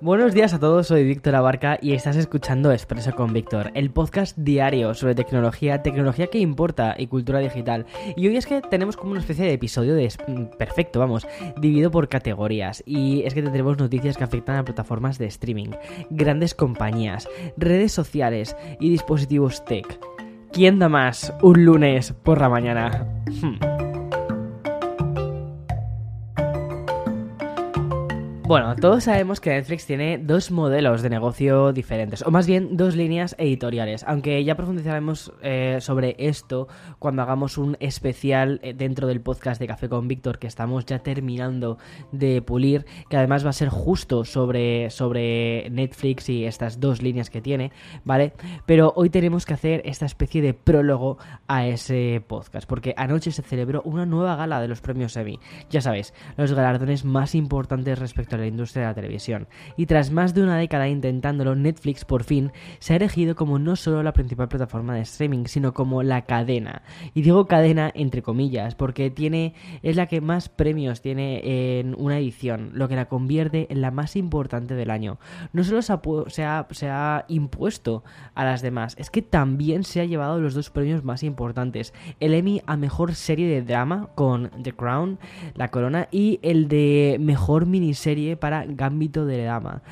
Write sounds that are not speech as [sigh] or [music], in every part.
Buenos días a todos, soy Víctor Abarca y estás escuchando Expreso con Víctor, el podcast diario sobre tecnología, tecnología que importa y cultura digital. Y hoy es que tenemos como una especie de episodio de mm, perfecto, vamos, dividido por categorías. Y es que tendremos noticias que afectan a plataformas de streaming, grandes compañías, redes sociales y dispositivos tech. ¿Quién da más un lunes por la mañana? Hmm. Bueno, todos sabemos que Netflix tiene dos modelos de negocio diferentes, o más bien dos líneas editoriales, aunque ya profundizaremos eh, sobre esto cuando hagamos un especial eh, dentro del podcast de Café con Víctor que estamos ya terminando de pulir, que además va a ser justo sobre, sobre Netflix y estas dos líneas que tiene, ¿vale? Pero hoy tenemos que hacer esta especie de prólogo a ese podcast, porque anoche se celebró una nueva gala de los premios Emmy, ya sabéis, los galardones más importantes respecto la industria de la televisión. Y tras más de una década intentándolo, Netflix por fin se ha erigido como no solo la principal plataforma de streaming, sino como la cadena. Y digo cadena entre comillas, porque tiene es la que más premios tiene en una edición, lo que la convierte en la más importante del año. No solo se ha, se ha impuesto a las demás, es que también se ha llevado los dos premios más importantes. El Emmy a Mejor Serie de Drama con The Crown, La Corona, y el de Mejor Miniserie para Gambito de Dama.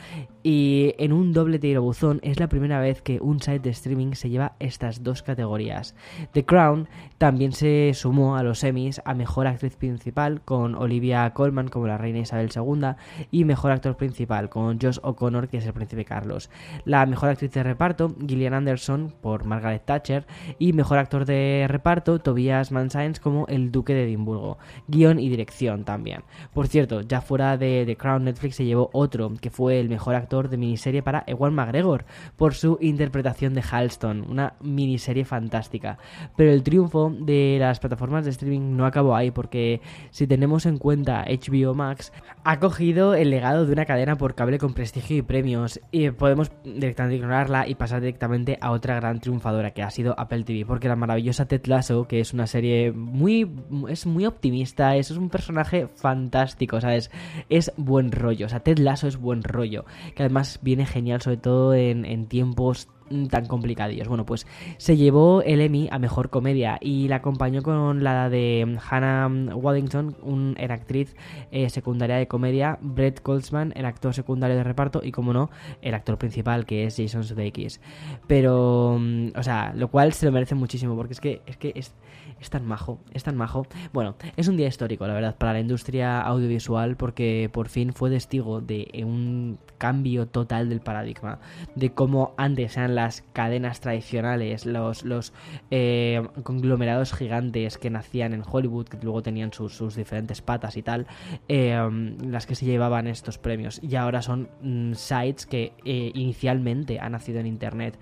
Y en un doble tirabuzón es la primera vez que un site de streaming se lleva estas dos categorías. The Crown también se sumó a los Emmys a Mejor Actriz Principal con Olivia Colman como la Reina Isabel II y Mejor Actor Principal con Josh O'Connor que es el Príncipe Carlos. La Mejor Actriz de Reparto, Gillian Anderson por Margaret Thatcher y Mejor Actor de Reparto, Tobias Mansains como el Duque de Edimburgo. Guión y dirección también. Por cierto, ya fuera de The Crown Netflix se llevó otro que fue el Mejor Actor de miniserie para Ewan McGregor por su interpretación de Halston, una miniserie fantástica. Pero el triunfo de las plataformas de streaming no acabó ahí porque si tenemos en cuenta HBO Max ha cogido el legado de una cadena por cable con prestigio y premios y podemos directamente ignorarla y pasar directamente a otra gran triunfadora que ha sido Apple TV porque la maravillosa Ted Lasso que es una serie muy es muy optimista es, un personaje fantástico sabes es buen rollo o sea Ted Lasso es buen rollo además viene genial, sobre todo en, tiempos tan complicadillos. Bueno, pues se llevó el Emmy a Mejor Comedia y la acompañó con la de Hannah Waddington, un, actriz eh, secundaria de comedia, Brett Goldsman, el actor secundario de reparto y, como no, el actor principal que es Jason Sudeikis. Pero, mm, o sea, lo cual se lo merece muchísimo porque es que es, que es tan majo, es tan majo. Bueno, es un día histórico, la verdad, para la industria audiovisual porque por fin fue testigo de un cambio total del paradigma, de cómo antes eran las cadenas tradicionales, los, los eh, conglomerados gigantes que nacían en Hollywood, que luego tenían sus, diferentes patas y tal, eh, las que se llevaban estos premios. Y ahora son mm, sites que eh, inicialmente han nacido en Internet,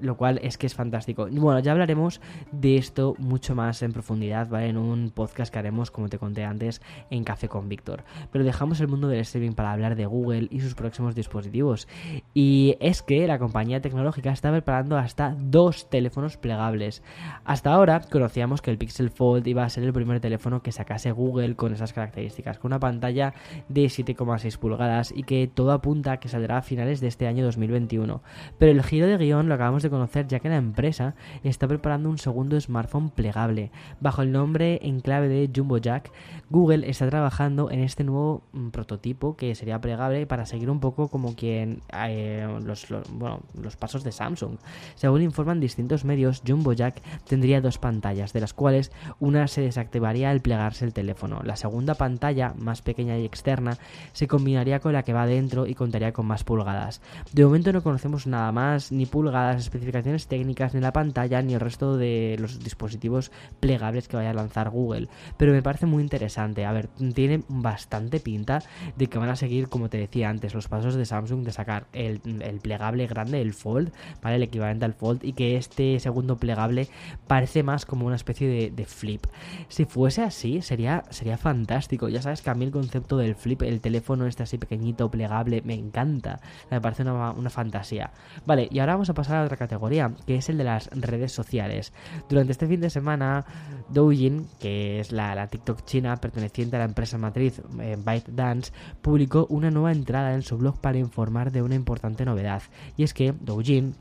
lo cual es que es fantástico. Bueno, ya hablaremos de esto mucho más en profundidad, ¿vale? En un podcast que haremos, como te conté antes, en Café con Víctor. Pero dejamos el mundo del streaming para hablar de Google y sus próximos dispositivos. Y es que la compañía tecnológica está preparando hasta dos teléfonos plegables. Hasta ahora conocíamos que el Pixel Fold iba a ser el primer teléfono que sacase Google con esas características, con una pantalla de 7,6 pulgadas y que todo apunta a que saldrá a finales de este año 2021. Pero el giro de guion lo acabamos de conocer ya que la empresa está preparando un segundo smartphone plegable. Bajo el nombre en clave de Jumbo Jack, Google está trabajando en este nuevo mm, prototipo que sería plegable para seguir un poco como quien eh, los, los pasos de Samsung. Según informan distintos medios, Jumbo Jack tendría dos pantallas, de las cuales una se desactivaría al plegarse el teléfono. La segunda pantalla, más pequeña y externa, se combinaría con la que va dentro y contaría con más pulgadas. De momento no conocemos nada más, ni pulgadas, especificaciones técnicas, ni la pantalla, ni el resto de los dispositivos plegables que vaya a lanzar Google. Pero me parece muy interesante. A ver, tiene bastante pinta de que van a seguir, como te decía antes, los pasos de Samsung de sacar el, plegable grande, el Fold, ¿vale? El equivalente al Fold, y que este segundo plegable parece más como una especie de, flip. Si fuese así, sería, sería fantástico. Ya sabes que a mí el concepto del flip, el teléfono este así pequeñito, plegable, me encanta. Me parece una, una fantasía. Vale, y ahora vamos a pasar a otra categoría, que es el de las redes sociales. Durante este fin de semana, Douyin, que es la, la TikTok china perteneciente a la empresa matriz eh, ByteDance, publicó una nueva entrada en su blog para informar de una importante novedad. Y es que Douyin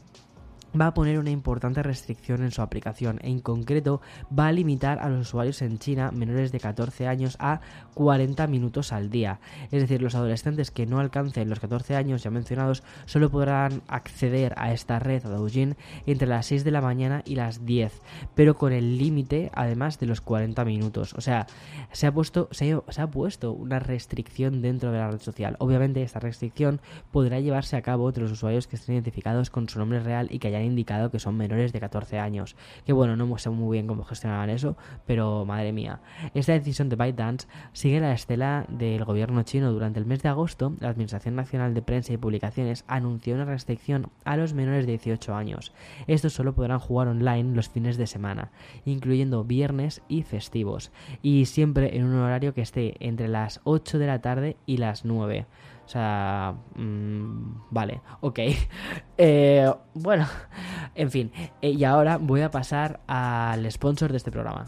va a poner una importante restricción en su aplicación. En concreto, va a limitar a los usuarios en China menores de 14 años a 40 minutos al día. Es decir, los adolescentes que no alcancen los 14 años ya mencionados solo podrán acceder a esta red, a Douyin, entre las 6 de la mañana y las 10, pero con el límite además de los 40 minutos. O sea, se ha puesto, se ha, puesto una restricción dentro de la red social. Obviamente, esta restricción podrá llevarse a cabo entre los usuarios que estén identificados con su nombre real y que hayan indicado que son menores de 14 años. Que bueno, no sé muy bien cómo gestionaban eso, pero madre mía. Esta decisión de ByteDance sigue la estela del gobierno chino. Durante el mes de agosto, la Administración Nacional de Prensa y Publicaciones anunció una restricción a los menores de 18 años. Estos solo podrán jugar online los fines de semana, incluyendo viernes y festivos, y siempre en un horario que esté entre las 8 de la tarde y las 9. O sea, mmm, vale, ok. [laughs] Eh, bueno, [laughs] en fin. Eh, y ahora voy a pasar al sponsor de este programa.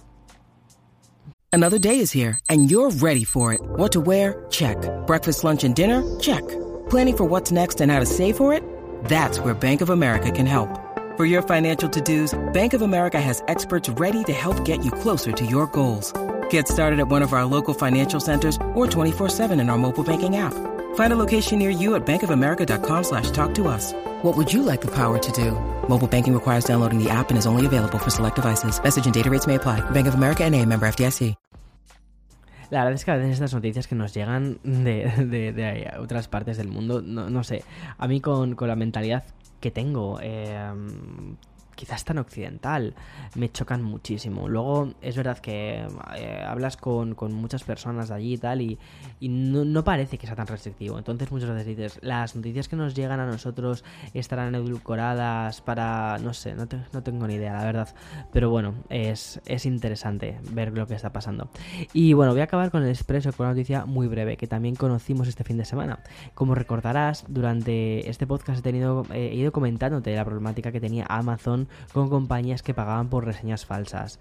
Another day is here and you're ready for it. What to wear? Check. Breakfast, lunch and dinner? Check. Planning for what's next and how to save for it? That's where Bank of America can help. For your financial to-dos, Bank of America has experts ready to help get you closer to your goals. Get started at one of our local financial centers or 24-7 in our mobile banking app. Find a location near you at bankofamerica.com slash talk to us. What would you like the power to do? Mobile banking requires downloading the app and is only available for select devices. Message and data rates may apply. Bank of America NA, member FDIC. La verdad es que a veces estas noticias que nos llegan de, de, de otras partes del mundo, no, no, sé, a mí con, con la mentalidad que tengo, eh, quizás tan occidental, me chocan muchísimo. Luego es verdad que eh, hablas con, muchas personas allí y tal y, no, parece que sea tan restrictivo. Entonces muchas veces dices, las noticias que nos llegan a nosotros estarán edulcoradas para... no sé, no, no tengo ni idea, la verdad. Pero bueno, es, es interesante ver lo que está pasando. Y bueno, voy a acabar con el expreso, con una noticia muy breve que también conocimos este fin de semana. Como recordarás, durante este podcast he, tenido, he ido comentándote la problemática que tenía Amazon con compañías que pagaban por reseñas falsas.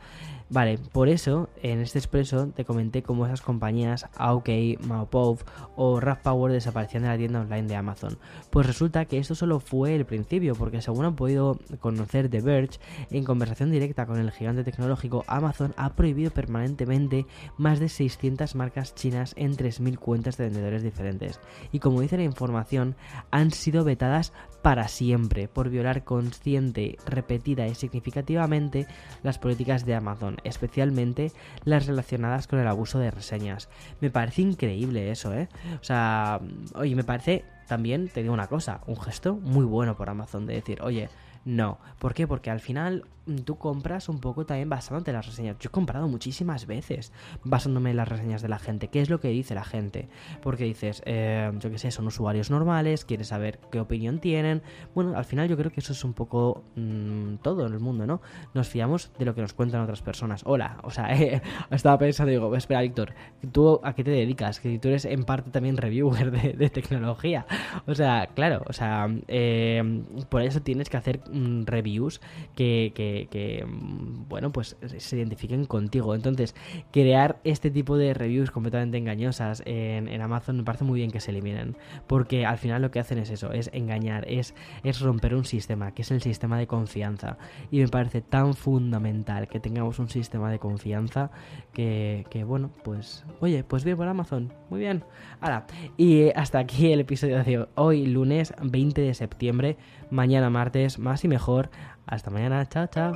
Vale, por eso en este expreso te comenté cómo esas compañías AOK, Maopov o Power desaparecían de la tienda online de Amazon. Pues resulta que esto solo fue el principio, porque según han podido conocer The Verge, en conversación directa con el gigante tecnológico, Amazon ha prohibido permanentemente más de 600 marcas chinas en 3.000 cuentas de vendedores diferentes. Y como dice la información, han sido vetadas para siempre por violar consciente, repetida y significativamente las políticas de Amazon, especialmente las relacionadas con el abuso de reseñas. Me parece increíble eso, ¿eh? O sea, oye, me parece también, te digo una cosa, un gesto muy bueno por Amazon de decir, oye, no. ¿Por qué? Porque al final mm, tú compras un poco también basándote en las reseñas. Yo he comprado muchísimas veces basándome en las reseñas de la gente. ¿Qué es lo que dice la gente? Porque dices, eh, yo qué sé, son usuarios normales, quieres saber qué opinión tienen. Bueno, al final yo creo que eso es un poco mm, todo en el mundo, ¿no? Nos fiamos de lo que nos cuentan otras personas. Hola, o sea, [laughs] eh, estaba pensando, digo, espera, Víctor, ¿tú a qué te dedicas? Que tú eres en parte también reviewer de, tecnología. O sea, claro, o sea, eh, por eso tienes que hacer reviews que, que, mm, bueno, pues se identifiquen contigo. Entonces, crear este tipo de reviews completamente engañosas en, en, Amazon me parece muy bien que se eliminen, porque al final lo que hacen es eso, es engañar, es, es romper un sistema, que es el sistema de confianza. Y me parece tan fundamental que tengamos un sistema de confianza que, que bueno, pues, oye, pues bien por Amazon, muy bien. Ahora, y hasta aquí el episodio de hoy, lunes 20 de septiembre, mañana martes, más y mejor. Hasta mañana. Chao, chao.